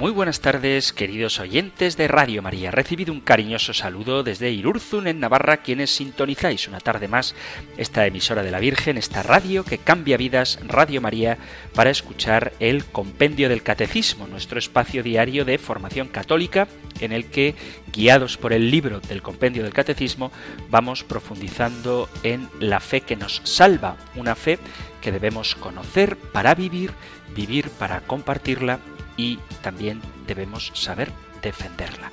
Muy buenas tardes, queridos oyentes de Radio María. Recibido un cariñoso saludo desde Irurzun, en Navarra, quienes sintonizáis una tarde más esta emisora de la Virgen, esta radio que cambia vidas, Radio María, para escuchar el Compendio del Catecismo, nuestro espacio diario de formación católica, en el que, guiados por el libro del Compendio del Catecismo, vamos profundizando en la fe que nos salva, una fe que debemos conocer para vivir, vivir para compartirla y también debemos saber defenderla.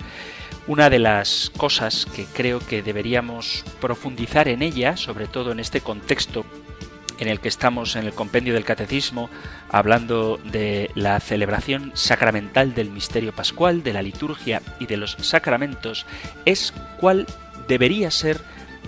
Una de las cosas que creo que deberíamos profundizar en ella, sobre todo en este contexto en el que estamos en el compendio del catecismo, hablando de la celebración sacramental del misterio pascual, de la liturgia y de los sacramentos, es cuál debería ser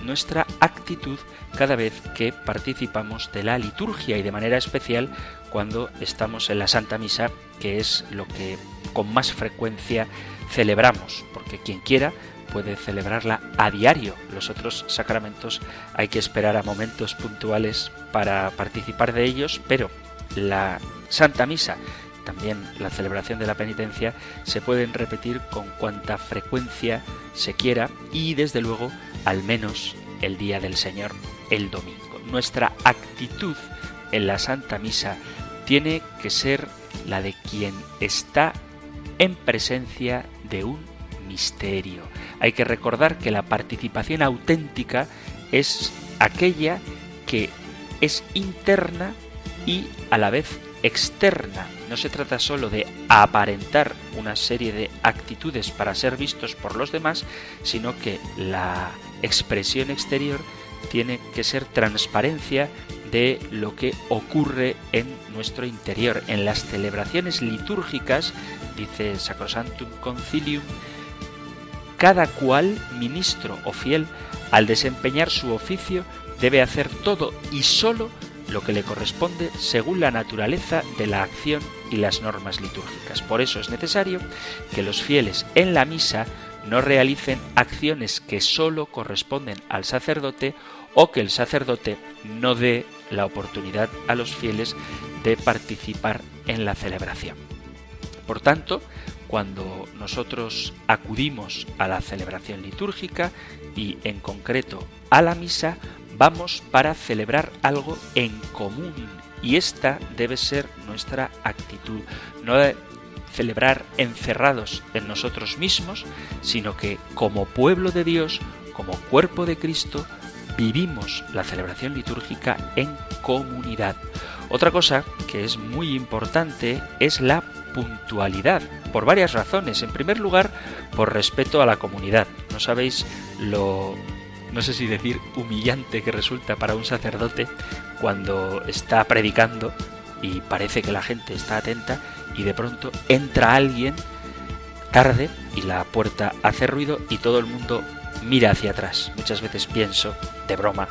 nuestra actitud cada vez que participamos de la liturgia y de manera especial cuando estamos en la Santa Misa, que es lo que con más frecuencia celebramos, porque quien quiera puede celebrarla a diario. Los otros sacramentos hay que esperar a momentos puntuales para participar de ellos, pero la Santa Misa, también la celebración de la penitencia, se pueden repetir con cuanta frecuencia se quiera y desde luego al menos el día del Señor, el domingo. Nuestra actitud en la Santa Misa tiene que ser la de quien está en presencia de un misterio. Hay que recordar que la participación auténtica es aquella que es interna y a la vez externa. No se trata solo de aparentar una serie de actitudes para ser vistos por los demás, sino que la expresión exterior tiene que ser transparencia de lo que ocurre en nuestro interior. En las celebraciones litúrgicas, dice Sacrosantum Concilium, cada cual, ministro o fiel, al desempeñar su oficio, debe hacer todo y solo lo que le corresponde según la naturaleza de la acción y las normas litúrgicas. Por eso es necesario que los fieles en la misa no realicen acciones que sólo corresponden al sacerdote o que el sacerdote no dé la oportunidad a los fieles de participar en la celebración. Por tanto, cuando nosotros acudimos a la celebración litúrgica y en concreto a la misa, vamos para celebrar algo en común y esta debe ser nuestra actitud, no celebrar encerrados en nosotros mismos, sino que como pueblo de Dios, como cuerpo de Cristo, vivimos la celebración litúrgica en comunidad. Otra cosa que es muy importante es la puntualidad, por varias razones. En primer lugar, por respeto a la comunidad. No sabéis lo, no sé si decir, humillante que resulta para un sacerdote cuando está predicando y parece que la gente está atenta y de pronto entra alguien tarde y la puerta hace ruido y todo el mundo mira hacia atrás. Muchas veces pienso, de broma,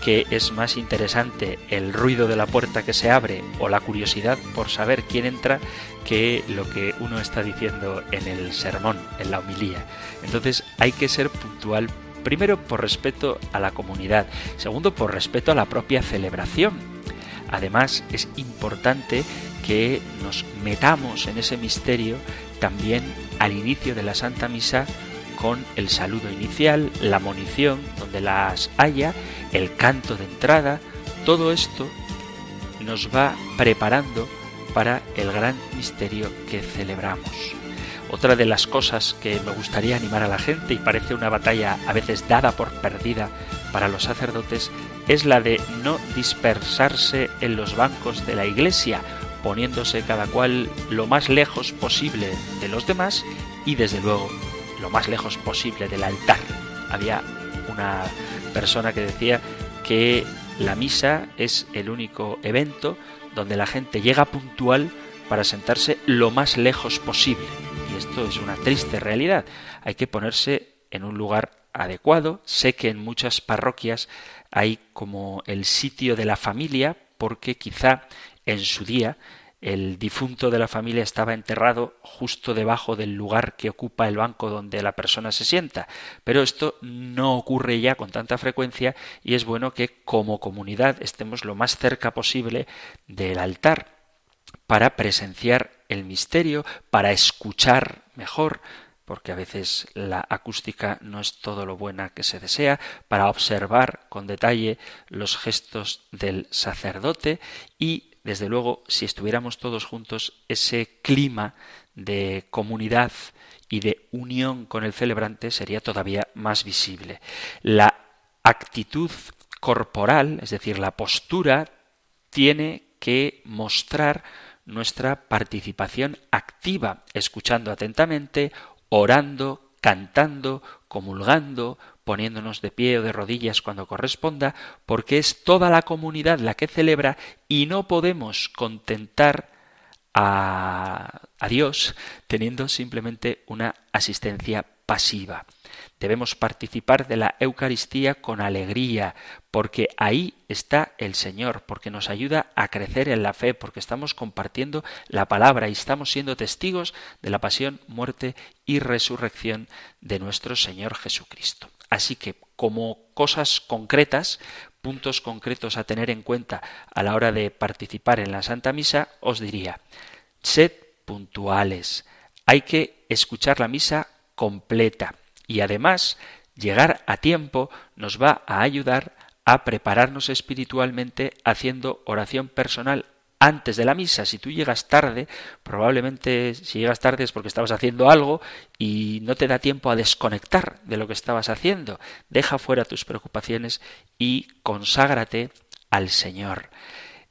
que es más interesante el ruido de la puerta que se abre o la curiosidad por saber quién entra que lo que uno está diciendo en el sermón, en la homilía. Entonces hay que ser puntual primero por respeto a la comunidad, segundo por respeto a la propia celebración. Además es importante que nos metamos en ese misterio también al inicio de la Santa Misa con el saludo inicial, la munición donde las haya, el canto de entrada, todo esto nos va preparando para el gran misterio que celebramos. Otra de las cosas que me gustaría animar a la gente, y parece una batalla a veces dada por perdida para los sacerdotes, es la de no dispersarse en los bancos de la iglesia, poniéndose cada cual lo más lejos posible de los demás y desde luego lo más lejos posible del altar. Había una persona que decía que la misa es el único evento donde la gente llega puntual para sentarse lo más lejos posible. Y esto es una triste realidad. Hay que ponerse en un lugar adecuado. Sé que en muchas parroquias hay como el sitio de la familia porque quizá en su día el difunto de la familia estaba enterrado justo debajo del lugar que ocupa el banco donde la persona se sienta. Pero esto no ocurre ya con tanta frecuencia y es bueno que como comunidad estemos lo más cerca posible del altar para presenciar el misterio, para escuchar mejor, porque a veces la acústica no es todo lo buena que se desea, para observar con detalle los gestos del sacerdote y, desde luego, si estuviéramos todos juntos, ese clima de comunidad y de unión con el celebrante sería todavía más visible. La actitud corporal, es decir, la postura, tiene que mostrar nuestra participación activa, escuchando atentamente, orando, cantando, comulgando, poniéndonos de pie o de rodillas cuando corresponda, porque es toda la comunidad la que celebra y no podemos contentar a, a Dios teniendo simplemente una asistencia pasiva. Debemos participar de la Eucaristía con alegría, porque ahí está el Señor, porque nos ayuda a crecer en la fe, porque estamos compartiendo la palabra y estamos siendo testigos de la pasión, muerte y resurrección de nuestro Señor Jesucristo. Así que, como cosas concretas, puntos concretos a tener en cuenta a la hora de participar en la Santa Misa, os diría, sed puntuales. Hay que escuchar la misa completa y además llegar a tiempo nos va a ayudar a prepararnos espiritualmente haciendo oración personal antes de la misa. Si tú llegas tarde, probablemente si llegas tarde es porque estabas haciendo algo y no te da tiempo a desconectar de lo que estabas haciendo. Deja fuera tus preocupaciones y conságrate al Señor.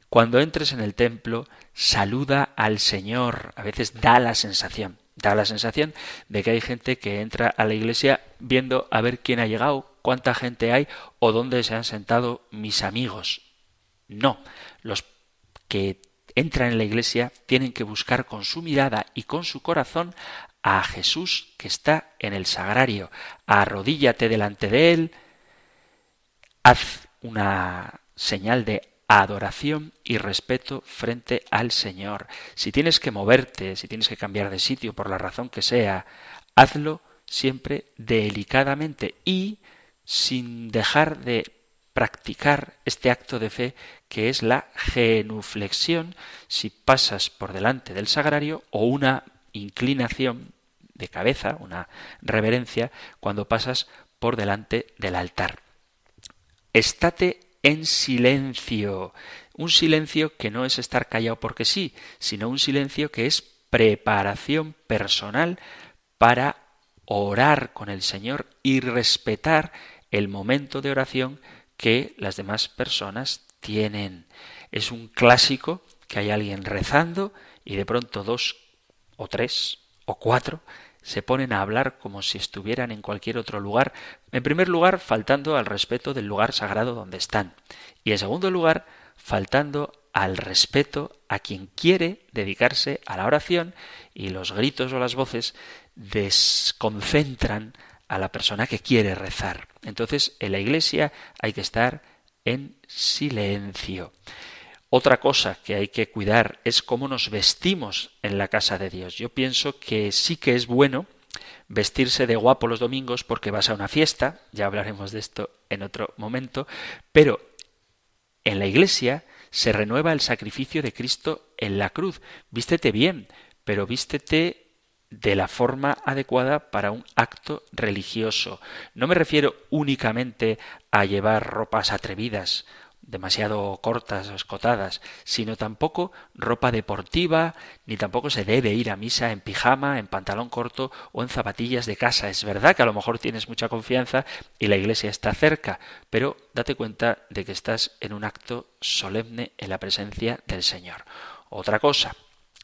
Cuando entres en el templo, saluda al Señor. A veces da la sensación da la sensación de que hay gente que entra a la iglesia viendo a ver quién ha llegado, cuánta gente hay o dónde se han sentado mis amigos. No, los que entran en la iglesia tienen que buscar con su mirada y con su corazón a Jesús que está en el sagrario. Arrodíllate delante de él, haz una señal de adoración y respeto frente al Señor. Si tienes que moverte, si tienes que cambiar de sitio por la razón que sea, hazlo siempre delicadamente y sin dejar de practicar este acto de fe que es la genuflexión si pasas por delante del sagrario o una inclinación de cabeza, una reverencia cuando pasas por delante del altar. Estate en silencio. Un silencio que no es estar callado porque sí, sino un silencio que es preparación personal para orar con el Señor y respetar el momento de oración que las demás personas tienen. Es un clásico que hay alguien rezando y de pronto dos o tres o cuatro se ponen a hablar como si estuvieran en cualquier otro lugar, en primer lugar faltando al respeto del lugar sagrado donde están, y en segundo lugar faltando al respeto a quien quiere dedicarse a la oración y los gritos o las voces desconcentran a la persona que quiere rezar. Entonces, en la iglesia hay que estar en silencio. Otra cosa que hay que cuidar es cómo nos vestimos en la casa de Dios. Yo pienso que sí que es bueno vestirse de guapo los domingos porque vas a una fiesta, ya hablaremos de esto en otro momento, pero en la iglesia se renueva el sacrificio de Cristo en la cruz. Vístete bien, pero vístete de la forma adecuada para un acto religioso. No me refiero únicamente a llevar ropas atrevidas demasiado cortas o escotadas, sino tampoco ropa deportiva, ni tampoco se debe ir a misa en pijama, en pantalón corto o en zapatillas de casa. Es verdad que a lo mejor tienes mucha confianza y la iglesia está cerca, pero date cuenta de que estás en un acto solemne en la presencia del Señor. Otra cosa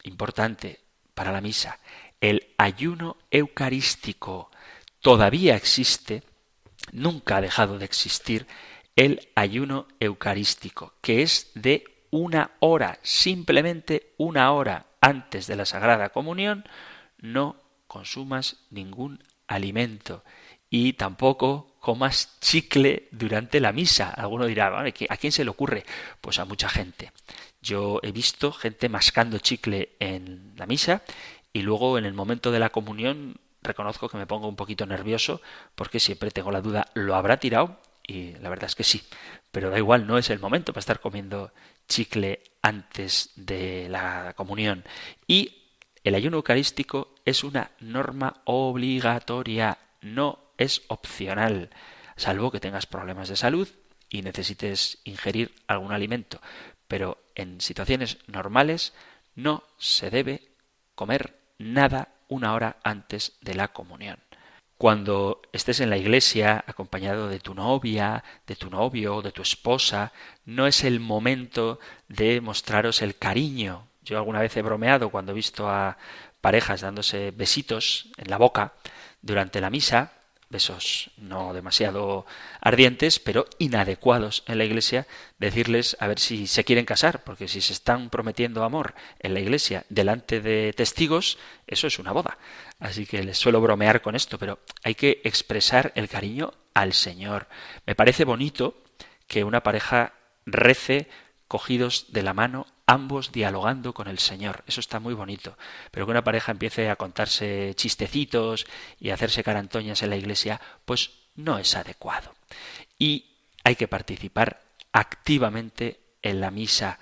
importante para la misa, el ayuno eucarístico todavía existe, nunca ha dejado de existir el ayuno eucarístico, que es de una hora, simplemente una hora antes de la Sagrada Comunión, no consumas ningún alimento y tampoco comas chicle durante la misa. Alguno dirá, ¿a quién se le ocurre? Pues a mucha gente. Yo he visto gente mascando chicle en la misa y luego en el momento de la comunión reconozco que me pongo un poquito nervioso porque siempre tengo la duda, ¿lo habrá tirado? Y la verdad es que sí, pero da igual, no es el momento para estar comiendo chicle antes de la comunión. Y el ayuno eucarístico es una norma obligatoria, no es opcional, salvo que tengas problemas de salud y necesites ingerir algún alimento. Pero en situaciones normales no se debe comer nada una hora antes de la comunión. Cuando estés en la iglesia acompañado de tu novia, de tu novio, de tu esposa, no es el momento de mostraros el cariño. Yo alguna vez he bromeado cuando he visto a parejas dándose besitos en la boca durante la misa, besos no demasiado ardientes, pero inadecuados en la iglesia, decirles a ver si se quieren casar, porque si se están prometiendo amor en la iglesia delante de testigos, eso es una boda. Así que les suelo bromear con esto, pero hay que expresar el cariño al Señor. Me parece bonito que una pareja rece cogidos de la mano ambos dialogando con el Señor. Eso está muy bonito. Pero que una pareja empiece a contarse chistecitos y a hacerse carantoñas en la iglesia, pues no es adecuado. Y hay que participar activamente en la misa.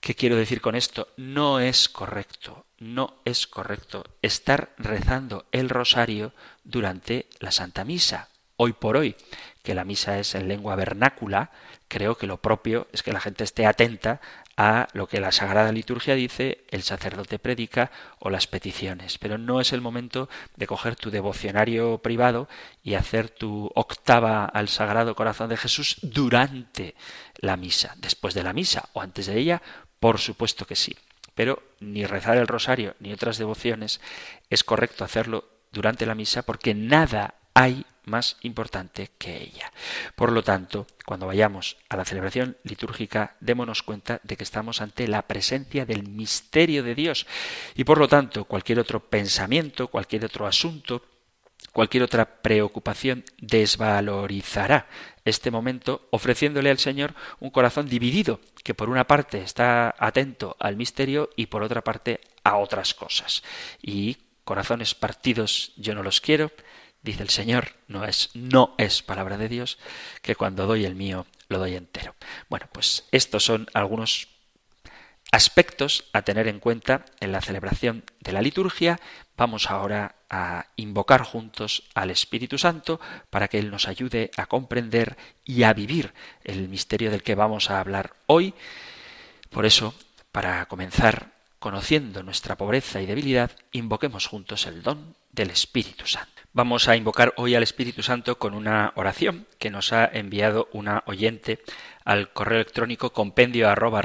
¿Qué quiero decir con esto? No es correcto, no es correcto estar rezando el rosario durante la Santa Misa. Hoy por hoy, que la misa es en lengua vernácula, creo que lo propio es que la gente esté atenta a lo que la Sagrada Liturgia dice, el sacerdote predica o las peticiones. Pero no es el momento de coger tu devocionario privado y hacer tu octava al Sagrado Corazón de Jesús durante la misa. Después de la misa o antes de ella, por supuesto que sí. Pero ni rezar el rosario ni otras devociones es correcto hacerlo durante la misa porque nada hay más importante que ella. Por lo tanto, cuando vayamos a la celebración litúrgica, démonos cuenta de que estamos ante la presencia del misterio de Dios y por lo tanto cualquier otro pensamiento, cualquier otro asunto, cualquier otra preocupación desvalorizará este momento ofreciéndole al Señor un corazón dividido, que por una parte está atento al misterio y por otra parte a otras cosas. Y corazones partidos yo no los quiero, dice el Señor, no es, no es palabra de Dios, que cuando doy el mío lo doy entero. Bueno, pues estos son algunos aspectos a tener en cuenta en la celebración de la liturgia. Vamos ahora a invocar juntos al Espíritu Santo para que Él nos ayude a comprender y a vivir el misterio del que vamos a hablar hoy. Por eso, para comenzar conociendo nuestra pobreza y debilidad, invoquemos juntos el don del Espíritu Santo. Vamos a invocar hoy al Espíritu Santo con una oración que nos ha enviado una oyente al correo electrónico compendio arroba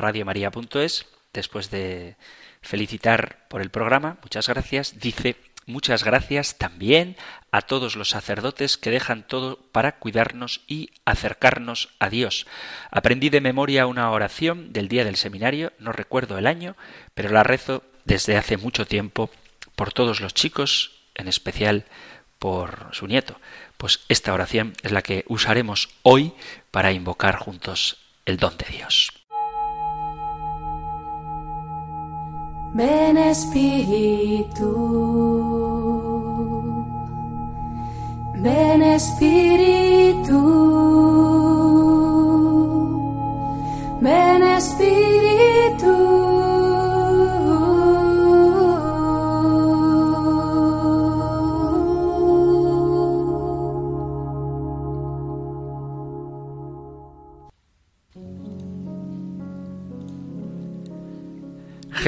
después de felicitar por el programa, muchas gracias, dice muchas gracias también a todos los sacerdotes que dejan todo para cuidarnos y acercarnos a Dios. Aprendí de memoria una oración del día del seminario, no recuerdo el año, pero la rezo desde hace mucho tiempo por todos los chicos, en especial por su nieto. Pues esta oración es la que usaremos hoy para invocar juntos el don de Dios. Ven Espíritu, ven Espíritu,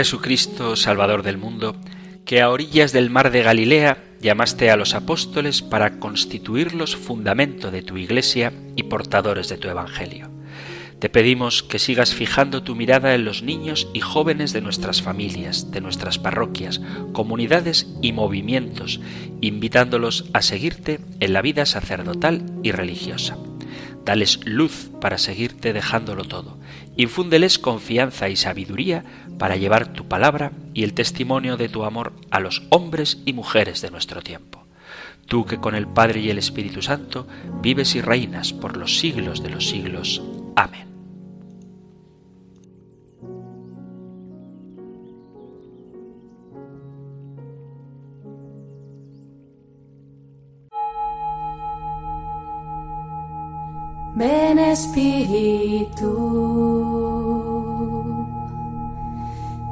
Jesucristo, Salvador del mundo, que a orillas del mar de Galilea llamaste a los apóstoles para constituirlos fundamento de tu iglesia y portadores de tu Evangelio. Te pedimos que sigas fijando tu mirada en los niños y jóvenes de nuestras familias, de nuestras parroquias, comunidades y movimientos, invitándolos a seguirte en la vida sacerdotal y religiosa. Dales luz para seguirte dejándolo todo. Infúndeles confianza y sabiduría para llevar tu palabra y el testimonio de tu amor a los hombres y mujeres de nuestro tiempo. tú que con el Padre y el Espíritu Santo vives y reinas por los siglos de los siglos. Amén. Ven Espíritu,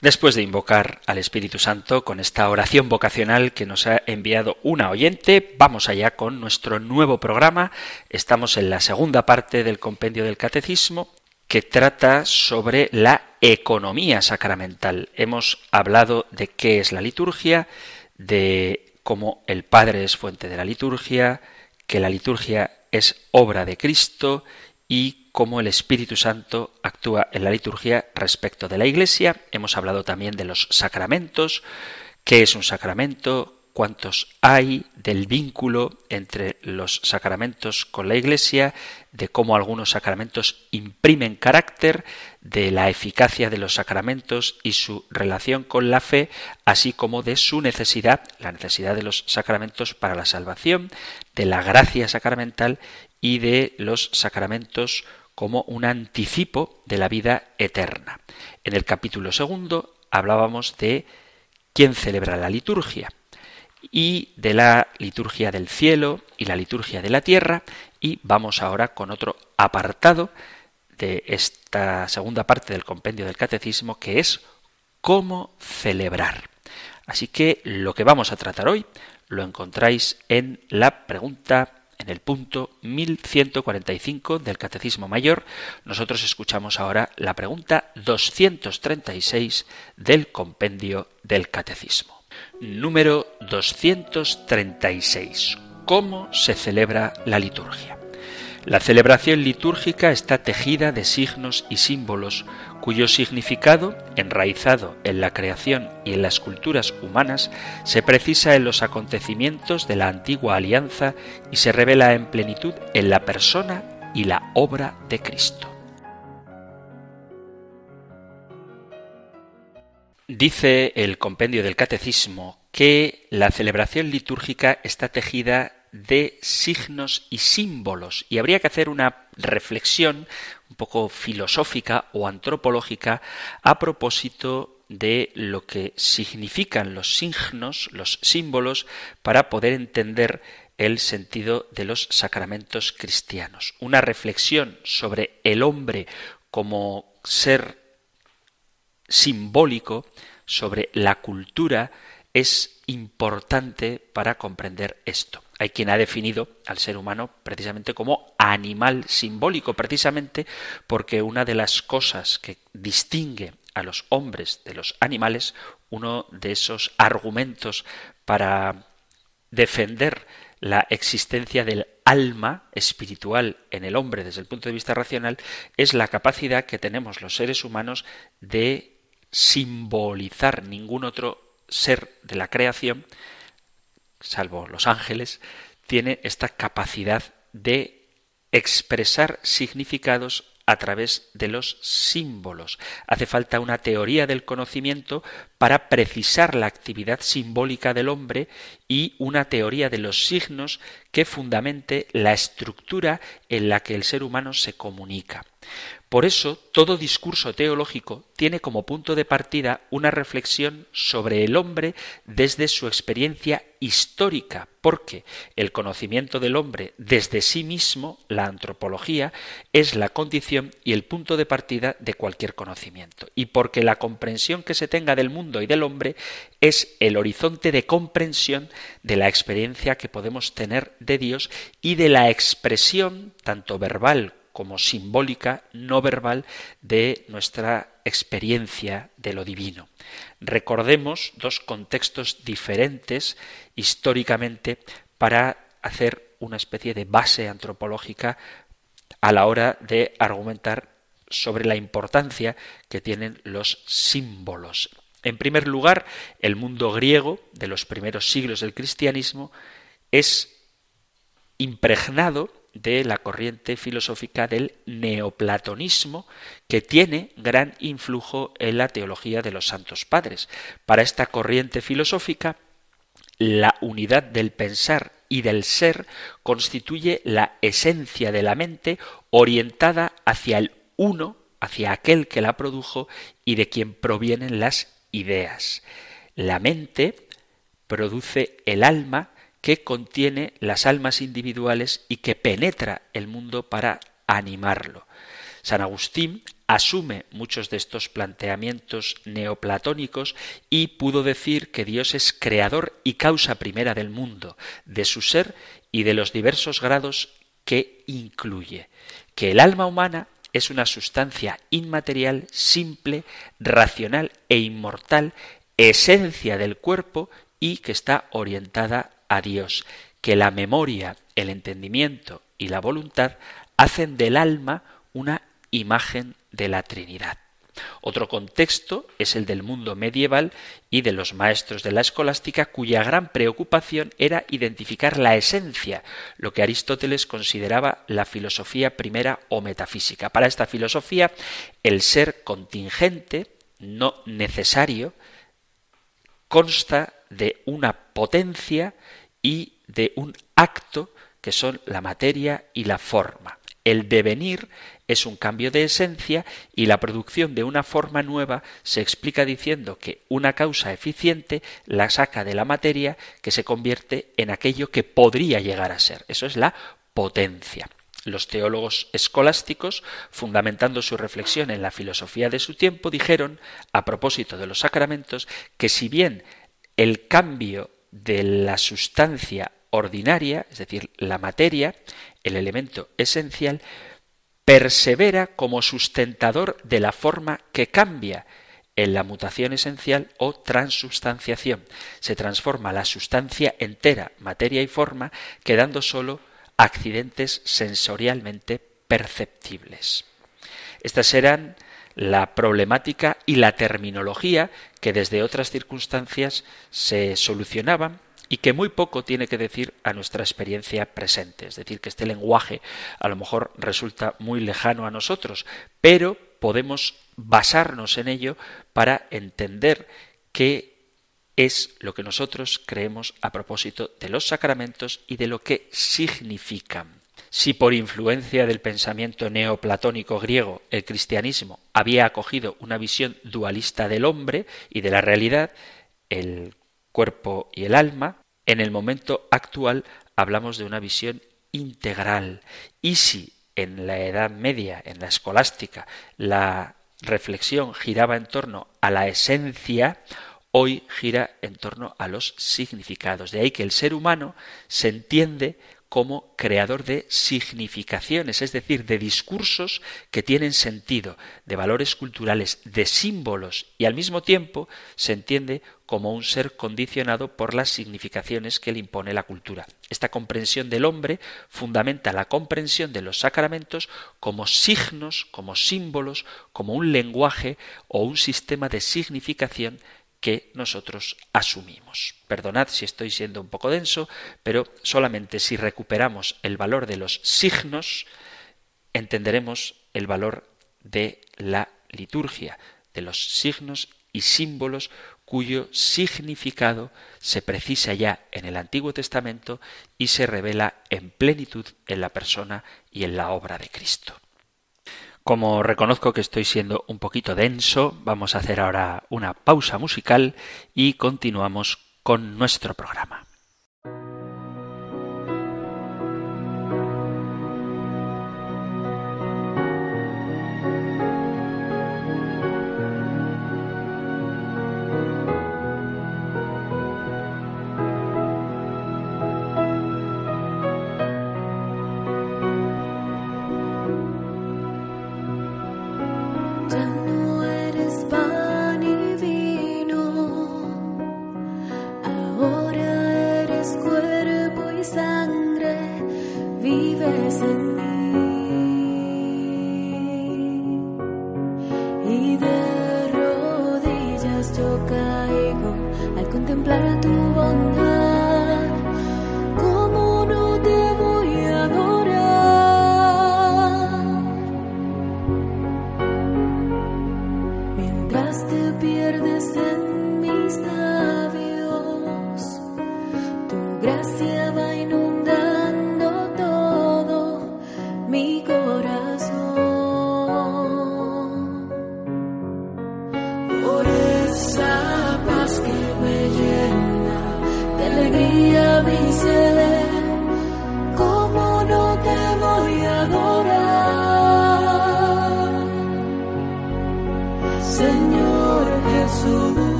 Después de invocar al Espíritu Santo con esta oración vocacional que nos ha enviado una oyente, vamos allá con nuestro nuevo programa. Estamos en la segunda parte del compendio del Catecismo que trata sobre la economía sacramental. Hemos hablado de qué es la liturgia, de cómo el Padre es fuente de la liturgia, que la liturgia es obra de Cristo y cómo el Espíritu Santo actúa en la liturgia respecto de la Iglesia. Hemos hablado también de los sacramentos, qué es un sacramento, cuántos hay, del vínculo entre los sacramentos con la Iglesia, de cómo algunos sacramentos imprimen carácter, de la eficacia de los sacramentos y su relación con la fe, así como de su necesidad, la necesidad de los sacramentos para la salvación, de la gracia sacramental y de los sacramentos como un anticipo de la vida eterna. En el capítulo segundo hablábamos de quién celebra la liturgia y de la liturgia del cielo y la liturgia de la tierra y vamos ahora con otro apartado de esta segunda parte del compendio del catecismo que es cómo celebrar. Así que lo que vamos a tratar hoy lo encontráis en la pregunta en el punto 1145 del Catecismo Mayor. Nosotros escuchamos ahora la pregunta 236 del compendio del Catecismo número 236. ¿Cómo se celebra la liturgia? La celebración litúrgica está tejida de signos y símbolos cuyo significado, enraizado en la creación y en las culturas humanas, se precisa en los acontecimientos de la antigua alianza y se revela en plenitud en la persona y la obra de Cristo. Dice el compendio del Catecismo que la celebración litúrgica está tejida de signos y símbolos y habría que hacer una reflexión un poco filosófica o antropológica a propósito de lo que significan los signos, los símbolos, para poder entender el sentido de los sacramentos cristianos. Una reflexión sobre el hombre como ser simbólico sobre la cultura es importante para comprender esto. Hay quien ha definido al ser humano precisamente como animal simbólico, precisamente porque una de las cosas que distingue a los hombres de los animales, uno de esos argumentos para defender la existencia del alma espiritual en el hombre desde el punto de vista racional es la capacidad que tenemos los seres humanos de simbolizar ningún otro ser de la creación, salvo los ángeles, tiene esta capacidad de expresar significados a través de los símbolos. Hace falta una teoría del conocimiento para precisar la actividad simbólica del hombre y una teoría de los signos que fundamente la estructura en la que el ser humano se comunica. Por eso, todo discurso teológico tiene como punto de partida una reflexión sobre el hombre desde su experiencia histórica, porque el conocimiento del hombre desde sí mismo, la antropología, es la condición y el punto de partida de cualquier conocimiento, y porque la comprensión que se tenga del mundo y del hombre es el horizonte de comprensión de la experiencia que podemos tener de Dios y de la expresión, tanto verbal como simbólica, no verbal, de nuestra experiencia de lo divino. Recordemos dos contextos diferentes históricamente para hacer una especie de base antropológica a la hora de argumentar sobre la importancia que tienen los símbolos. En primer lugar, el mundo griego de los primeros siglos del cristianismo es impregnado de la corriente filosófica del neoplatonismo que tiene gran influjo en la teología de los santos padres. Para esta corriente filosófica, la unidad del pensar y del ser constituye la esencia de la mente orientada hacia el uno, hacia aquel que la produjo y de quien provienen las ideas. La mente produce el alma que contiene las almas individuales y que penetra el mundo para animarlo. San Agustín asume muchos de estos planteamientos neoplatónicos y pudo decir que Dios es creador y causa primera del mundo, de su ser y de los diversos grados que incluye, que el alma humana es una sustancia inmaterial, simple, racional e inmortal, esencia del cuerpo y que está orientada a Dios, que la memoria, el entendimiento y la voluntad hacen del alma una imagen de la Trinidad. Otro contexto es el del mundo medieval y de los maestros de la escolástica cuya gran preocupación era identificar la esencia, lo que Aristóteles consideraba la filosofía primera o metafísica. Para esta filosofía, el ser contingente, no necesario, consta de una potencia y de un acto que son la materia y la forma. El devenir es un cambio de esencia y la producción de una forma nueva se explica diciendo que una causa eficiente la saca de la materia que se convierte en aquello que podría llegar a ser. Eso es la potencia. Los teólogos escolásticos, fundamentando su reflexión en la filosofía de su tiempo, dijeron, a propósito de los sacramentos, que si bien el cambio de la sustancia ordinaria, es decir, la materia, el elemento esencial, persevera como sustentador de la forma que cambia en la mutación esencial o transubstanciación. Se transforma la sustancia entera, materia y forma, quedando sólo accidentes sensorialmente perceptibles. Estas eran la problemática y la terminología que desde otras circunstancias se solucionaban y que muy poco tiene que decir a nuestra experiencia presente. Es decir, que este lenguaje a lo mejor resulta muy lejano a nosotros, pero podemos basarnos en ello para entender qué es lo que nosotros creemos a propósito de los sacramentos y de lo que significan si por influencia del pensamiento neoplatónico griego el cristianismo había acogido una visión dualista del hombre y de la realidad, el cuerpo y el alma, en el momento actual hablamos de una visión integral. Y si en la Edad Media, en la escolástica, la reflexión giraba en torno a la esencia, hoy gira en torno a los significados. De ahí que el ser humano se entiende como creador de significaciones, es decir, de discursos que tienen sentido, de valores culturales, de símbolos, y al mismo tiempo se entiende como un ser condicionado por las significaciones que le impone la cultura. Esta comprensión del hombre fundamenta la comprensión de los sacramentos como signos, como símbolos, como un lenguaje o un sistema de significación que nosotros asumimos. Perdonad si estoy siendo un poco denso, pero solamente si recuperamos el valor de los signos, entenderemos el valor de la liturgia, de los signos y símbolos cuyo significado se precisa ya en el Antiguo Testamento y se revela en plenitud en la persona y en la obra de Cristo. Como reconozco que estoy siendo un poquito denso, vamos a hacer ahora una pausa musical y continuamos con nuestro programa.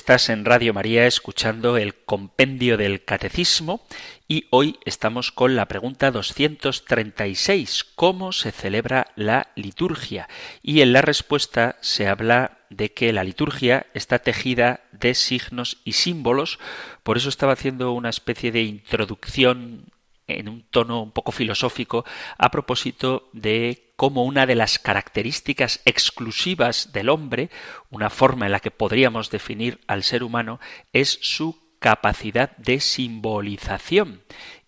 Estás en Radio María escuchando el compendio del Catecismo y hoy estamos con la pregunta 236, ¿cómo se celebra la liturgia? Y en la respuesta se habla de que la liturgia está tejida de signos y símbolos, por eso estaba haciendo una especie de introducción en un tono un poco filosófico a propósito de como una de las características exclusivas del hombre, una forma en la que podríamos definir al ser humano, es su capacidad de simbolización.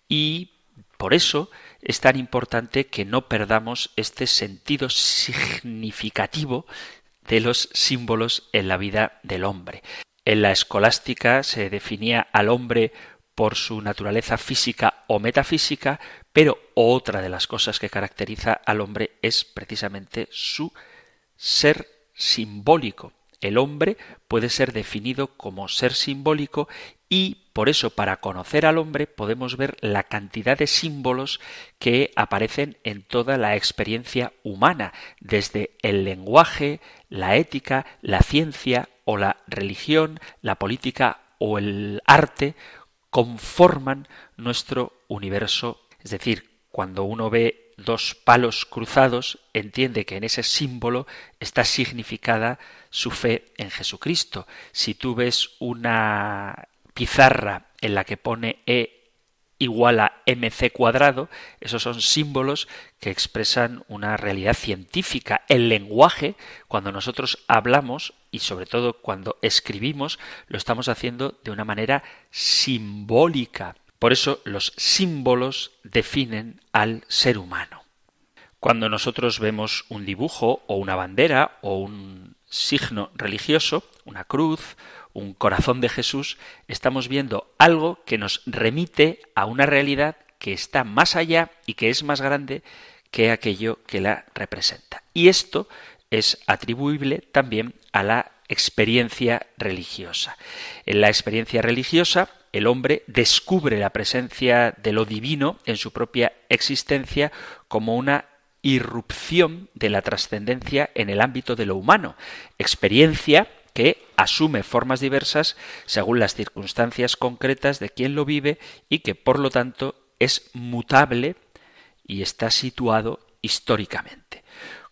Y por eso es tan importante que no perdamos este sentido significativo de los símbolos en la vida del hombre. En la escolástica se definía al hombre por su naturaleza física o metafísica, pero otra de las cosas que caracteriza al hombre es precisamente su ser simbólico. El hombre puede ser definido como ser simbólico y por eso para conocer al hombre podemos ver la cantidad de símbolos que aparecen en toda la experiencia humana, desde el lenguaje, la ética, la ciencia o la religión, la política o el arte conforman nuestro universo. Es decir, cuando uno ve dos palos cruzados, entiende que en ese símbolo está significada su fe en Jesucristo. Si tú ves una pizarra en la que pone E igual a mc cuadrado, esos son símbolos que expresan una realidad científica. El lenguaje, cuando nosotros hablamos y sobre todo cuando escribimos, lo estamos haciendo de una manera simbólica. Por eso los símbolos definen al ser humano. Cuando nosotros vemos un dibujo o una bandera o un signo religioso, una cruz, un corazón de Jesús, estamos viendo algo que nos remite a una realidad que está más allá y que es más grande que aquello que la representa. Y esto es atribuible también a la experiencia religiosa. En la experiencia religiosa, el hombre descubre la presencia de lo divino en su propia existencia como una irrupción de la trascendencia en el ámbito de lo humano, experiencia que asume formas diversas según las circunstancias concretas de quien lo vive y que por lo tanto es mutable y está situado históricamente.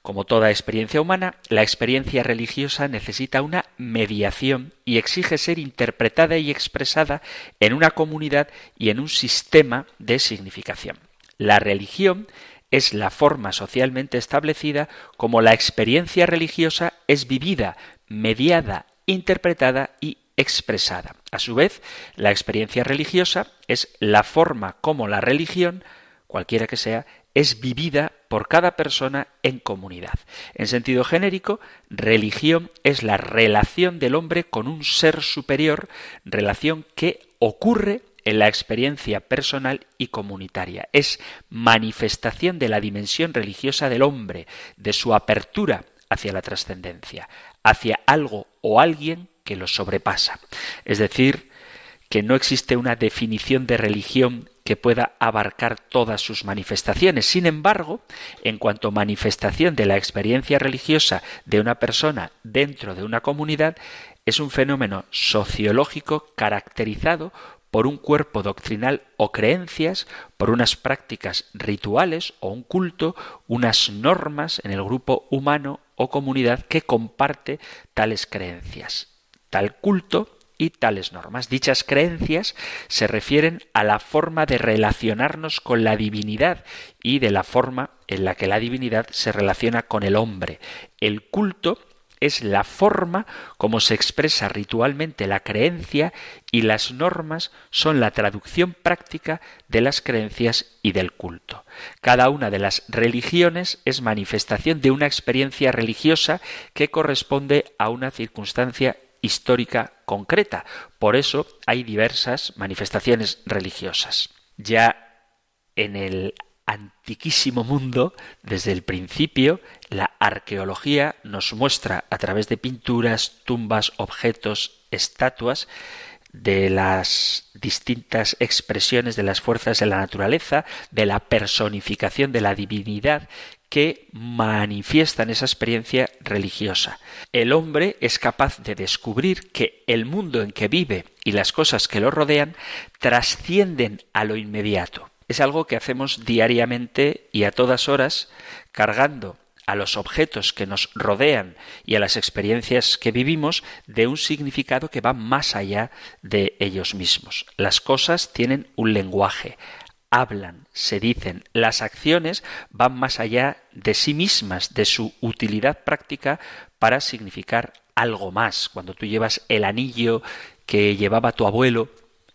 Como toda experiencia humana, la experiencia religiosa necesita una mediación y exige ser interpretada y expresada en una comunidad y en un sistema de significación. La religión es la forma socialmente establecida como la experiencia religiosa es vivida, mediada, interpretada y expresada. A su vez, la experiencia religiosa es la forma como la religión, cualquiera que sea, es vivida por cada persona en comunidad. En sentido genérico, religión es la relación del hombre con un ser superior, relación que ocurre en la experiencia personal y comunitaria. Es manifestación de la dimensión religiosa del hombre, de su apertura hacia la trascendencia, hacia algo o alguien que lo sobrepasa. Es decir, que no existe una definición de religión que pueda abarcar todas sus manifestaciones. Sin embargo, en cuanto a manifestación de la experiencia religiosa de una persona dentro de una comunidad, es un fenómeno sociológico caracterizado por un cuerpo doctrinal o creencias, por unas prácticas rituales o un culto, unas normas en el grupo humano o comunidad que comparte tales creencias. Tal culto y tales normas. Dichas creencias se refieren a la forma de relacionarnos con la divinidad y de la forma en la que la divinidad se relaciona con el hombre. El culto es la forma como se expresa ritualmente la creencia y las normas son la traducción práctica de las creencias y del culto. Cada una de las religiones es manifestación de una experiencia religiosa que corresponde a una circunstancia histórica concreta. Por eso hay diversas manifestaciones religiosas. Ya en el antiquísimo mundo, desde el principio, la arqueología nos muestra a través de pinturas, tumbas, objetos, estatuas, de las distintas expresiones de las fuerzas de la naturaleza, de la personificación de la divinidad que manifiestan esa experiencia religiosa. El hombre es capaz de descubrir que el mundo en que vive y las cosas que lo rodean trascienden a lo inmediato es algo que hacemos diariamente y a todas horas, cargando a los objetos que nos rodean y a las experiencias que vivimos de un significado que va más allá de ellos mismos. Las cosas tienen un lenguaje, hablan, se dicen, las acciones van más allá de sí mismas, de su utilidad práctica para significar algo más. Cuando tú llevas el anillo que llevaba tu abuelo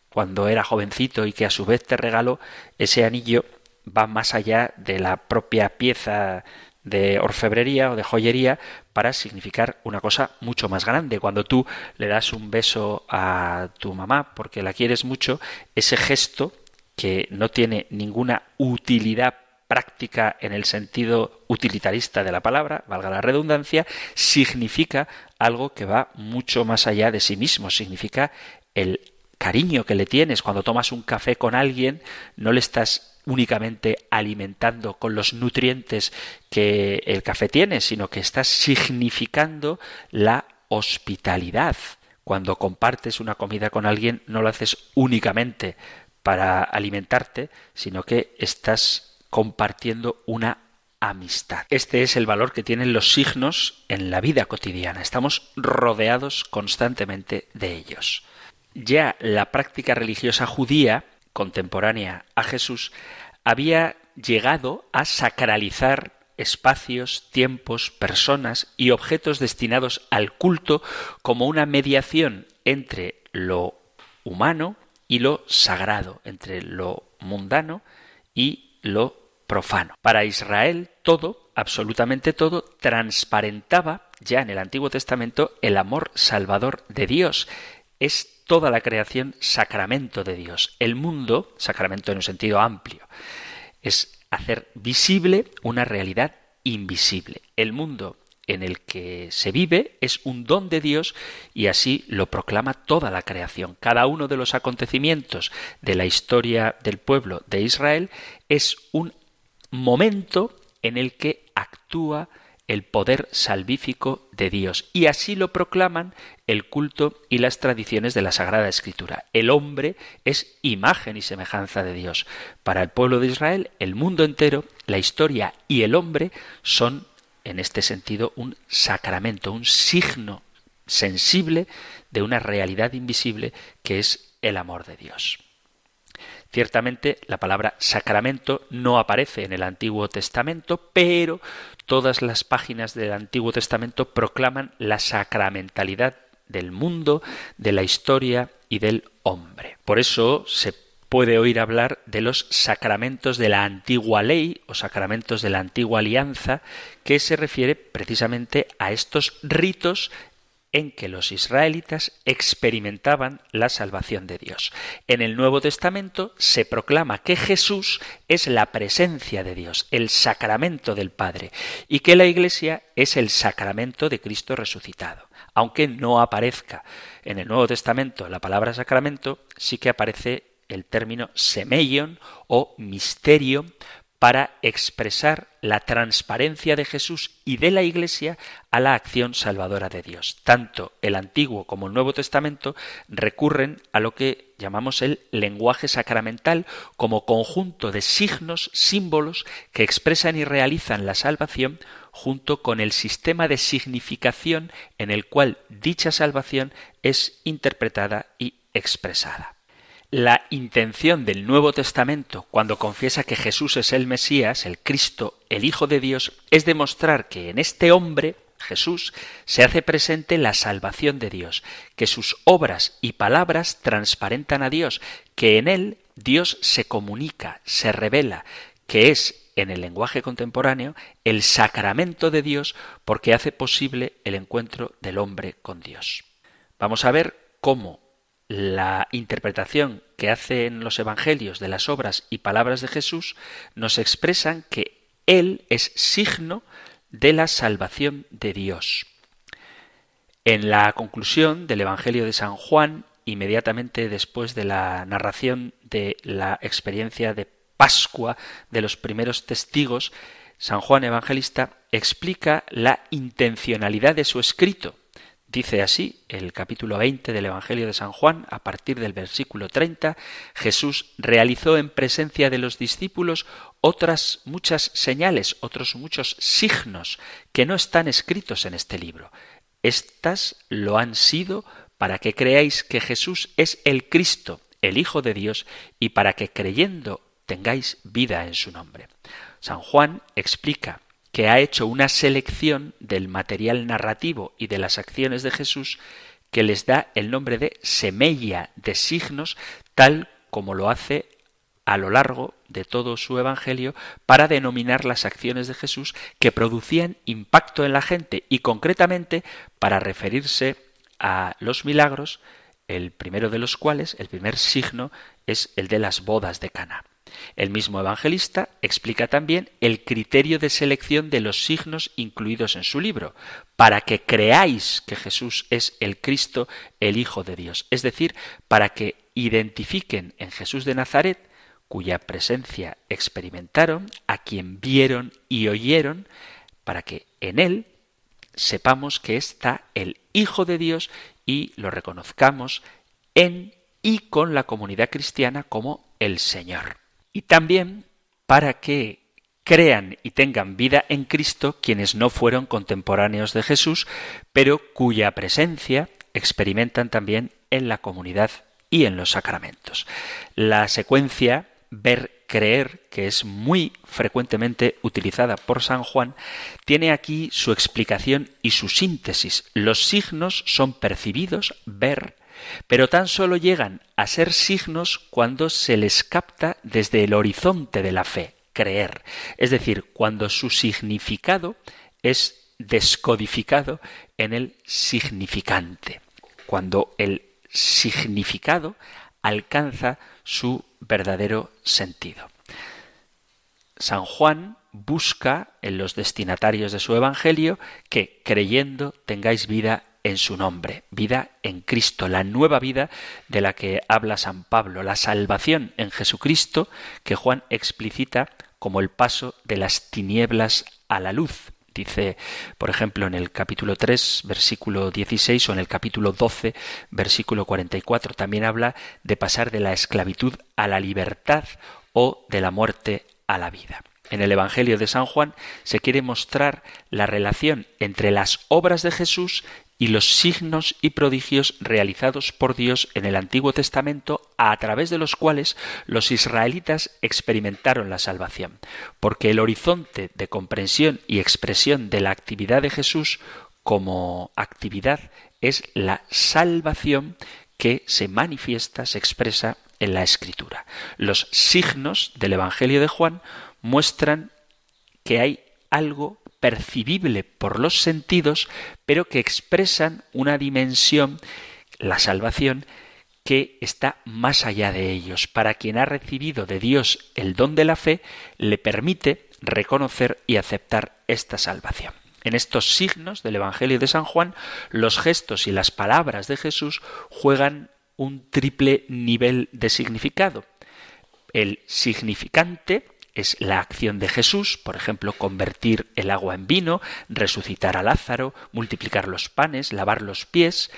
cuando era jovencito y que a su vez te regaló, ese anillo va más allá de la propia pieza de orfebrería o de joyería para significar una cosa mucho más grande. Cuando tú le das un beso a tu mamá porque la quieres mucho, ese gesto que no tiene ninguna utilidad práctica en el sentido utilitarista de la palabra, valga la redundancia, significa algo que va mucho más allá de sí mismo, significa el cariño que le tienes. Cuando tomas un café con alguien, no le estás únicamente alimentando con los nutrientes que el café tiene, sino que estás significando la hospitalidad. Cuando compartes una comida con alguien, no lo haces únicamente para alimentarte, sino que estás compartiendo una amistad. Este es el valor que tienen los signos en la vida cotidiana. Estamos rodeados constantemente de ellos. Ya la práctica religiosa judía, contemporánea a Jesús, había llegado a sacralizar espacios, tiempos, personas y objetos destinados al culto como una mediación entre lo humano y lo sagrado, entre lo mundano y lo profano. Para Israel todo, absolutamente todo, transparentaba ya en el Antiguo Testamento el amor salvador de Dios. Es toda la creación sacramento de Dios. El mundo, sacramento en un sentido amplio, es hacer visible una realidad invisible. El mundo en el que se vive es un don de Dios y así lo proclama toda la creación. Cada uno de los acontecimientos de la historia del pueblo de Israel es un momento en el que actúa el poder salvífico de Dios. Y así lo proclaman el culto y las tradiciones de la Sagrada Escritura. El hombre es imagen y semejanza de Dios. Para el pueblo de Israel, el mundo entero, la historia y el hombre son en este sentido un sacramento, un signo sensible de una realidad invisible que es el amor de Dios. Ciertamente la palabra sacramento no aparece en el Antiguo Testamento, pero todas las páginas del Antiguo Testamento proclaman la sacramentalidad del mundo, de la historia y del hombre. Por eso se puede oír hablar de los sacramentos de la antigua ley o sacramentos de la antigua alianza, que se refiere precisamente a estos ritos en que los israelitas experimentaban la salvación de Dios. En el Nuevo Testamento se proclama que Jesús es la presencia de Dios, el sacramento del Padre, y que la Iglesia es el sacramento de Cristo resucitado. Aunque no aparezca en el Nuevo Testamento la palabra sacramento, sí que aparece el término semeion o misterio para expresar la transparencia de Jesús y de la Iglesia a la acción salvadora de Dios. Tanto el Antiguo como el Nuevo Testamento recurren a lo que llamamos el lenguaje sacramental como conjunto de signos, símbolos que expresan y realizan la salvación junto con el sistema de significación en el cual dicha salvación es interpretada y expresada. La intención del Nuevo Testamento, cuando confiesa que Jesús es el Mesías, el Cristo, el Hijo de Dios, es demostrar que en este hombre, Jesús, se hace presente la salvación de Dios, que sus obras y palabras transparentan a Dios, que en él Dios se comunica, se revela, que es, en el lenguaje contemporáneo, el sacramento de Dios porque hace posible el encuentro del hombre con Dios. Vamos a ver cómo la interpretación que hacen los evangelios de las obras y palabras de Jesús nos expresan que Él es signo de la salvación de Dios. En la conclusión del Evangelio de San Juan, inmediatamente después de la narración de la experiencia de Pascua de los primeros testigos, San Juan Evangelista explica la intencionalidad de su escrito Dice así el capítulo 20 del Evangelio de San Juan, a partir del versículo 30, Jesús realizó en presencia de los discípulos otras muchas señales, otros muchos signos que no están escritos en este libro. Estas lo han sido para que creáis que Jesús es el Cristo, el Hijo de Dios, y para que creyendo tengáis vida en su nombre. San Juan explica que ha hecho una selección del material narrativo y de las acciones de Jesús que les da el nombre de semella de signos, tal como lo hace a lo largo de todo su Evangelio para denominar las acciones de Jesús que producían impacto en la gente y concretamente para referirse a los milagros, el primero de los cuales, el primer signo, es el de las bodas de Cana. El mismo evangelista explica también el criterio de selección de los signos incluidos en su libro, para que creáis que Jesús es el Cristo, el Hijo de Dios, es decir, para que identifiquen en Jesús de Nazaret, cuya presencia experimentaron, a quien vieron y oyeron, para que en él sepamos que está el Hijo de Dios y lo reconozcamos en y con la comunidad cristiana como el Señor. Y también para que crean y tengan vida en Cristo quienes no fueron contemporáneos de Jesús, pero cuya presencia experimentan también en la comunidad y en los sacramentos. La secuencia ver creer, que es muy frecuentemente utilizada por San Juan, tiene aquí su explicación y su síntesis. Los signos son percibidos, ver, pero tan solo llegan a ser signos cuando se les capta desde el horizonte de la fe, creer, es decir, cuando su significado es descodificado en el significante, cuando el significado alcanza su verdadero sentido. San Juan busca en los destinatarios de su Evangelio que creyendo tengáis vida en su nombre, vida en Cristo, la nueva vida de la que habla San Pablo, la salvación en Jesucristo que Juan explicita como el paso de las tinieblas a la luz. Dice, por ejemplo, en el capítulo 3, versículo 16 o en el capítulo 12, versículo 44. También habla de pasar de la esclavitud a la libertad o de la muerte a la vida. En el Evangelio de San Juan se quiere mostrar la relación entre las obras de Jesús y los signos y prodigios realizados por Dios en el Antiguo Testamento a través de los cuales los israelitas experimentaron la salvación, porque el horizonte de comprensión y expresión de la actividad de Jesús como actividad es la salvación que se manifiesta, se expresa en la Escritura. Los signos del Evangelio de Juan muestran que hay algo percibible por los sentidos, pero que expresan una dimensión, la salvación, que está más allá de ellos. Para quien ha recibido de Dios el don de la fe, le permite reconocer y aceptar esta salvación. En estos signos del Evangelio de San Juan, los gestos y las palabras de Jesús juegan un triple nivel de significado. El significante, es la acción de Jesús, por ejemplo, convertir el agua en vino, resucitar a Lázaro, multiplicar los panes, lavar los pies,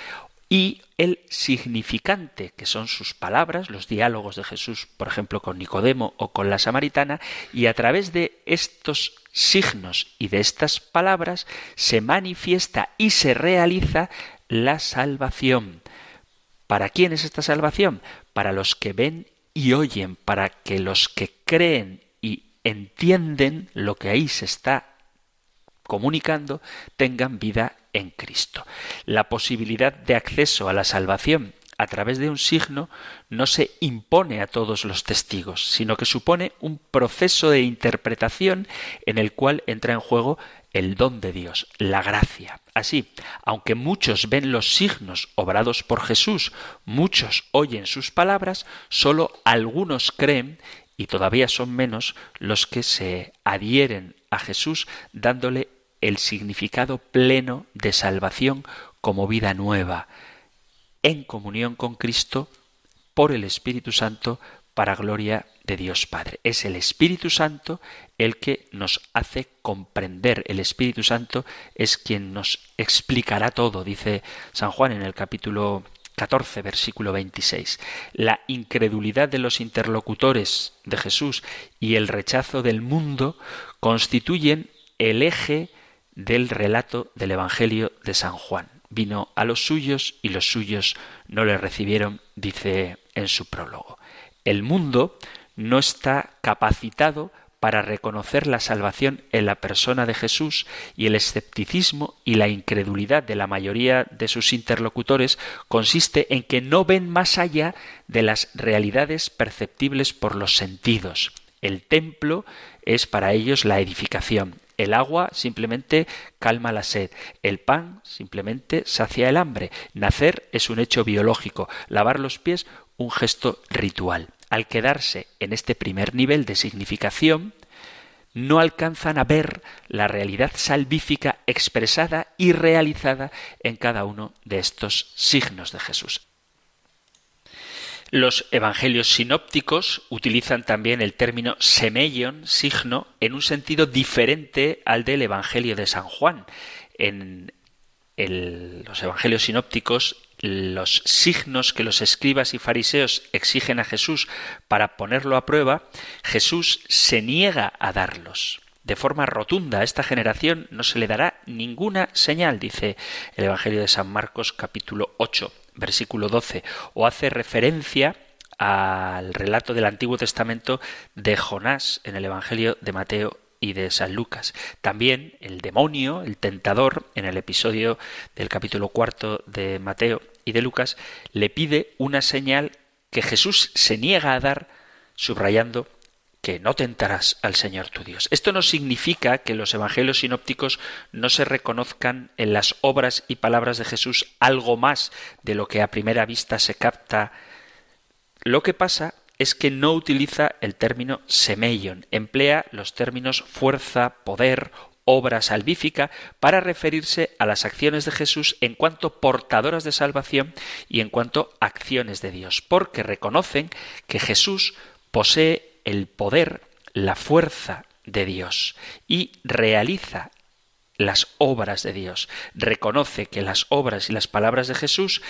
y el significante, que son sus palabras, los diálogos de Jesús, por ejemplo, con Nicodemo o con la samaritana, y a través de estos signos y de estas palabras se manifiesta y se realiza la salvación. ¿Para quién es esta salvación? Para los que ven y oyen, para que los que creen entienden lo que ahí se está comunicando, tengan vida en Cristo. La posibilidad de acceso a la salvación a través de un signo no se impone a todos los testigos, sino que supone un proceso de interpretación en el cual entra en juego el don de Dios, la gracia. Así, aunque muchos ven los signos obrados por Jesús, muchos oyen sus palabras, sólo algunos creen y todavía son menos los que se adhieren a Jesús dándole el significado pleno de salvación como vida nueva, en comunión con Cristo por el Espíritu Santo para gloria de Dios Padre. Es el Espíritu Santo el que nos hace comprender. El Espíritu Santo es quien nos explicará todo, dice San Juan en el capítulo 14, versículo 26. La incredulidad de los interlocutores de Jesús y el rechazo del mundo constituyen el eje del relato del Evangelio de San Juan. Vino a los suyos y los suyos no le recibieron, dice en su prólogo. El mundo no está capacitado para reconocer la salvación en la persona de Jesús y el escepticismo y la incredulidad de la mayoría de sus interlocutores consiste en que no ven más allá de las realidades perceptibles por los sentidos. El templo es para ellos la edificación. El agua simplemente calma la sed. El pan simplemente sacia el hambre. Nacer es un hecho biológico. Lavar los pies un gesto ritual al quedarse en este primer nivel de significación, no alcanzan a ver la realidad salvífica expresada y realizada en cada uno de estos signos de Jesús. Los evangelios sinópticos utilizan también el término semeion, signo, en un sentido diferente al del evangelio de San Juan. En los evangelios sinópticos, los signos que los escribas y fariseos exigen a Jesús para ponerlo a prueba, Jesús se niega a darlos. De forma rotunda a esta generación no se le dará ninguna señal, dice el Evangelio de San Marcos capítulo 8 versículo 12, o hace referencia al relato del Antiguo Testamento de Jonás en el Evangelio de Mateo y de San Lucas. También el demonio, el tentador, en el episodio del capítulo cuarto de Mateo y de Lucas, le pide una señal que Jesús se niega a dar, subrayando que no tentarás al Señor tu Dios. Esto no significa que los evangelios sinópticos no se reconozcan en las obras y palabras de Jesús algo más de lo que a primera vista se capta. Lo que pasa es que no utiliza el término semeion, emplea los términos fuerza, poder, obra salvífica para referirse a las acciones de Jesús en cuanto portadoras de salvación y en cuanto acciones de Dios, porque reconocen que Jesús posee el poder, la fuerza de Dios y realiza las obras de Dios. Reconoce que las obras y las palabras de Jesús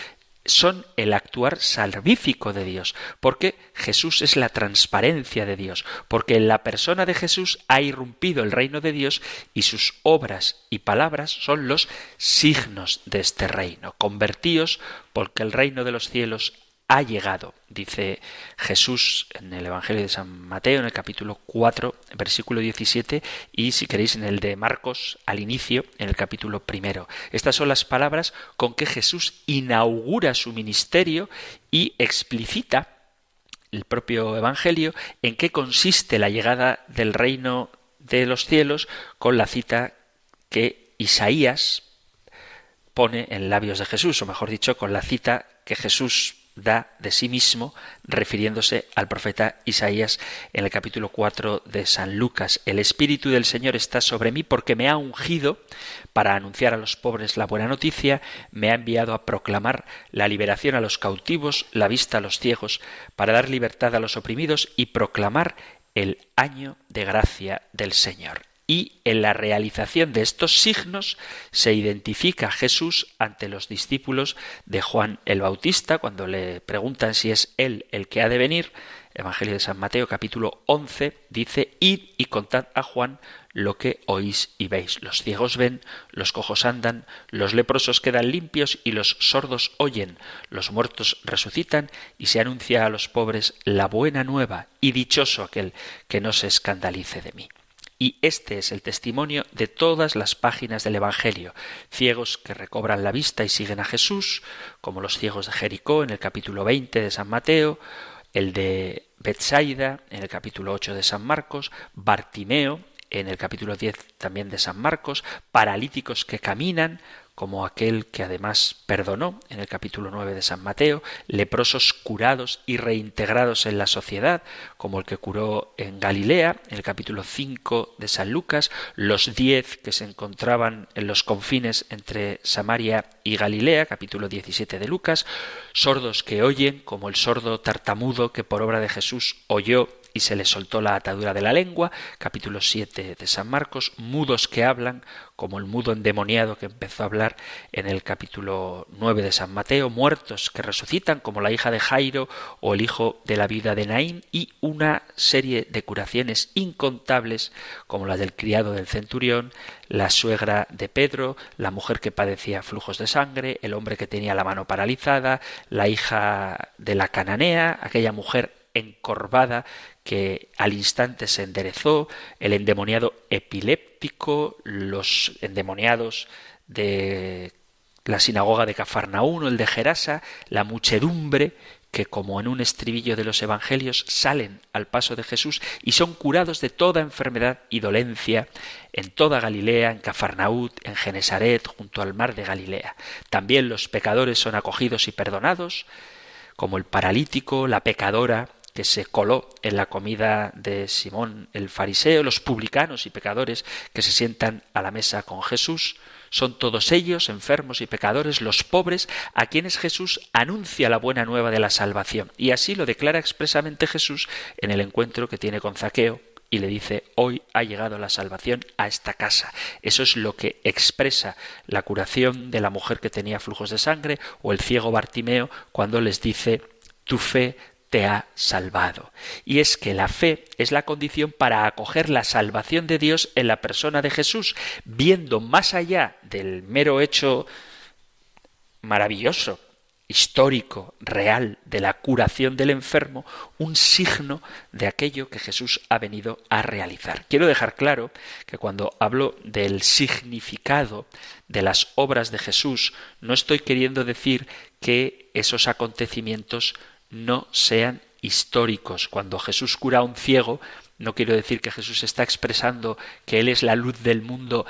son el actuar salvífico de Dios, porque Jesús es la transparencia de Dios, porque en la persona de Jesús ha irrumpido el reino de Dios y sus obras y palabras son los signos de este reino. Convertíos porque el reino de los cielos ha llegado, dice Jesús en el Evangelio de San Mateo, en el capítulo 4, versículo 17, y si queréis en el de Marcos, al inicio, en el capítulo primero. Estas son las palabras con que Jesús inaugura su ministerio y explicita el propio Evangelio en qué consiste la llegada del reino de los cielos con la cita que Isaías pone en labios de Jesús, o mejor dicho, con la cita que Jesús da de sí mismo, refiriéndose al profeta Isaías en el capítulo 4 de San Lucas. El Espíritu del Señor está sobre mí porque me ha ungido para anunciar a los pobres la buena noticia, me ha enviado a proclamar la liberación a los cautivos, la vista a los ciegos, para dar libertad a los oprimidos y proclamar el año de gracia del Señor y en la realización de estos signos se identifica Jesús ante los discípulos de Juan el Bautista cuando le preguntan si es él el que ha de venir. Evangelio de San Mateo capítulo 11 dice, id y contad a Juan lo que oís y veis. Los ciegos ven, los cojos andan, los leprosos quedan limpios y los sordos oyen, los muertos resucitan y se anuncia a los pobres la buena nueva y dichoso aquel que no se escandalice de mí. Y este es el testimonio de todas las páginas del Evangelio. Ciegos que recobran la vista y siguen a Jesús, como los ciegos de Jericó en el capítulo 20 de San Mateo, el de Bethsaida en el capítulo 8 de San Marcos, Bartimeo en el capítulo 10 también de San Marcos, paralíticos que caminan, como aquel que además perdonó en el capítulo 9 de San Mateo, leprosos curados y reintegrados en la sociedad, como el que curó en Galilea, en el capítulo 5 de San Lucas, los diez que se encontraban en los confines entre Samaria y Galilea, capítulo 17 de Lucas, sordos que oyen, como el sordo tartamudo que por obra de Jesús oyó y se le soltó la atadura de la lengua, capítulo 7 de San Marcos, mudos que hablan, como el mudo endemoniado que empezó a hablar en el capítulo 9 de San Mateo, muertos que resucitan, como la hija de Jairo o el hijo de la vida de Naín, y una serie de curaciones incontables, como la del criado del centurión, la suegra de Pedro, la mujer que padecía flujos de sangre, el hombre que tenía la mano paralizada, la hija de la cananea, aquella mujer encorvada que al instante se enderezó, el endemoniado epiléptico, los endemoniados de la sinagoga de Cafarnaún el de Gerasa, la muchedumbre que como en un estribillo de los evangelios salen al paso de Jesús y son curados de toda enfermedad y dolencia en toda Galilea, en Cafarnaút, en Genesaret, junto al mar de Galilea. También los pecadores son acogidos y perdonados, como el paralítico, la pecadora, que se coló en la comida de Simón el fariseo, los publicanos y pecadores que se sientan a la mesa con Jesús, Son todos ellos, enfermos y pecadores, los pobres, a quienes Jesús anuncia la buena nueva de la salvación. Y así lo declara expresamente Jesús en el encuentro que tiene con Zaqueo y le dice hoy ha llegado la salvación a esta casa. Eso es lo que expresa la curación de la mujer que tenía flujos de sangre o el ciego Bartimeo cuando les dice tu fe te ha salvado. Y es que la fe es la condición para acoger la salvación de Dios en la persona de Jesús, viendo más allá del mero hecho maravilloso histórico, real, de la curación del enfermo, un signo de aquello que Jesús ha venido a realizar. Quiero dejar claro que cuando hablo del significado de las obras de Jesús, no estoy queriendo decir que esos acontecimientos no sean históricos. Cuando Jesús cura a un ciego, no quiero decir que Jesús está expresando que Él es la luz del mundo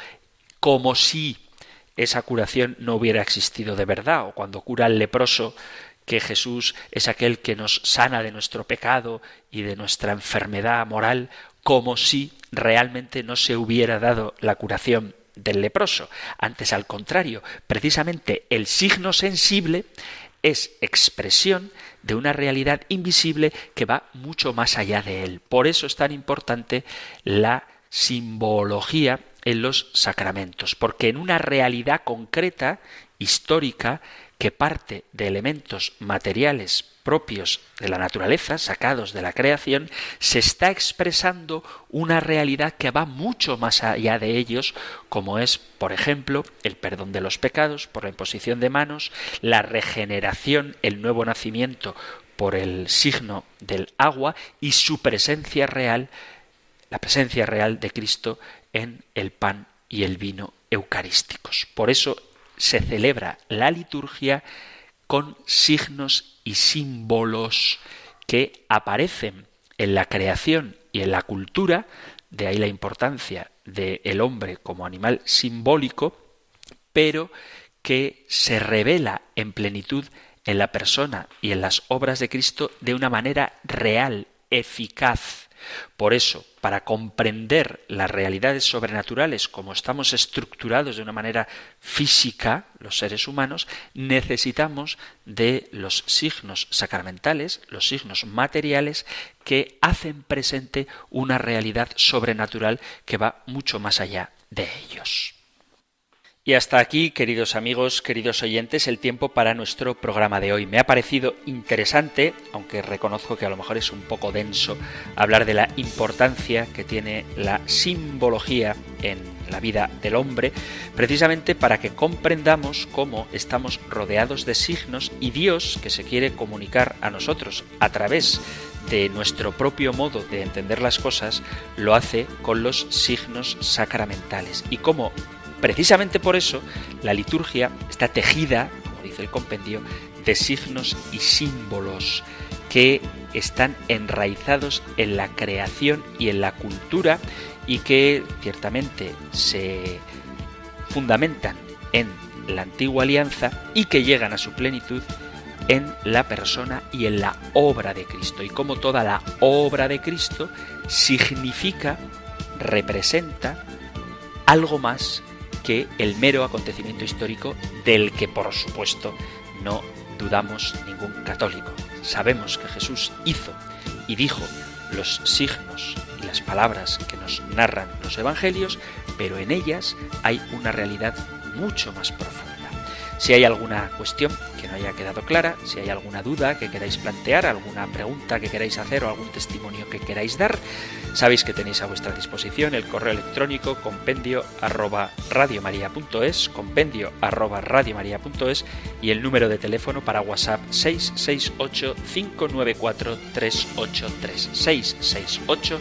como si esa curación no hubiera existido de verdad, o cuando cura al leproso, que Jesús es aquel que nos sana de nuestro pecado y de nuestra enfermedad moral, como si realmente no se hubiera dado la curación del leproso. Antes, al contrario, precisamente el signo sensible es expresión de una realidad invisible que va mucho más allá de él. Por eso es tan importante la simbología en los sacramentos, porque en una realidad concreta, histórica, que parte de elementos materiales propios de la naturaleza, sacados de la creación, se está expresando una realidad que va mucho más allá de ellos, como es, por ejemplo, el perdón de los pecados por la imposición de manos, la regeneración, el nuevo nacimiento por el signo del agua y su presencia real, la presencia real de Cristo en el pan y el vino eucarísticos. Por eso se celebra la liturgia con signos y símbolos que aparecen en la creación y en la cultura, de ahí la importancia del hombre como animal simbólico, pero que se revela en plenitud en la persona y en las obras de Cristo de una manera real, eficaz, por eso, para comprender las realidades sobrenaturales como estamos estructurados de una manera física, los seres humanos, necesitamos de los signos sacramentales, los signos materiales que hacen presente una realidad sobrenatural que va mucho más allá de ellos. Y hasta aquí, queridos amigos, queridos oyentes, el tiempo para nuestro programa de hoy. Me ha parecido interesante, aunque reconozco que a lo mejor es un poco denso, hablar de la importancia que tiene la simbología en la vida del hombre, precisamente para que comprendamos cómo estamos rodeados de signos y Dios que se quiere comunicar a nosotros a través de nuestro propio modo de entender las cosas, lo hace con los signos sacramentales y cómo Precisamente por eso la liturgia está tejida, como dice el compendio, de signos y símbolos que están enraizados en la creación y en la cultura y que ciertamente se fundamentan en la antigua alianza y que llegan a su plenitud en la persona y en la obra de Cristo. Y como toda la obra de Cristo significa, representa algo más que el mero acontecimiento histórico del que por supuesto no dudamos ningún católico. Sabemos que Jesús hizo y dijo los signos y las palabras que nos narran los evangelios, pero en ellas hay una realidad mucho más profunda. Si hay alguna cuestión que no haya quedado clara, si hay alguna duda que queráis plantear, alguna pregunta que queráis hacer o algún testimonio que queráis dar, sabéis que tenéis a vuestra disposición el correo electrónico compendio arroba radiomaria.es, compendio arroba radiomaria.es y el número de teléfono para WhatsApp 668 594 383 668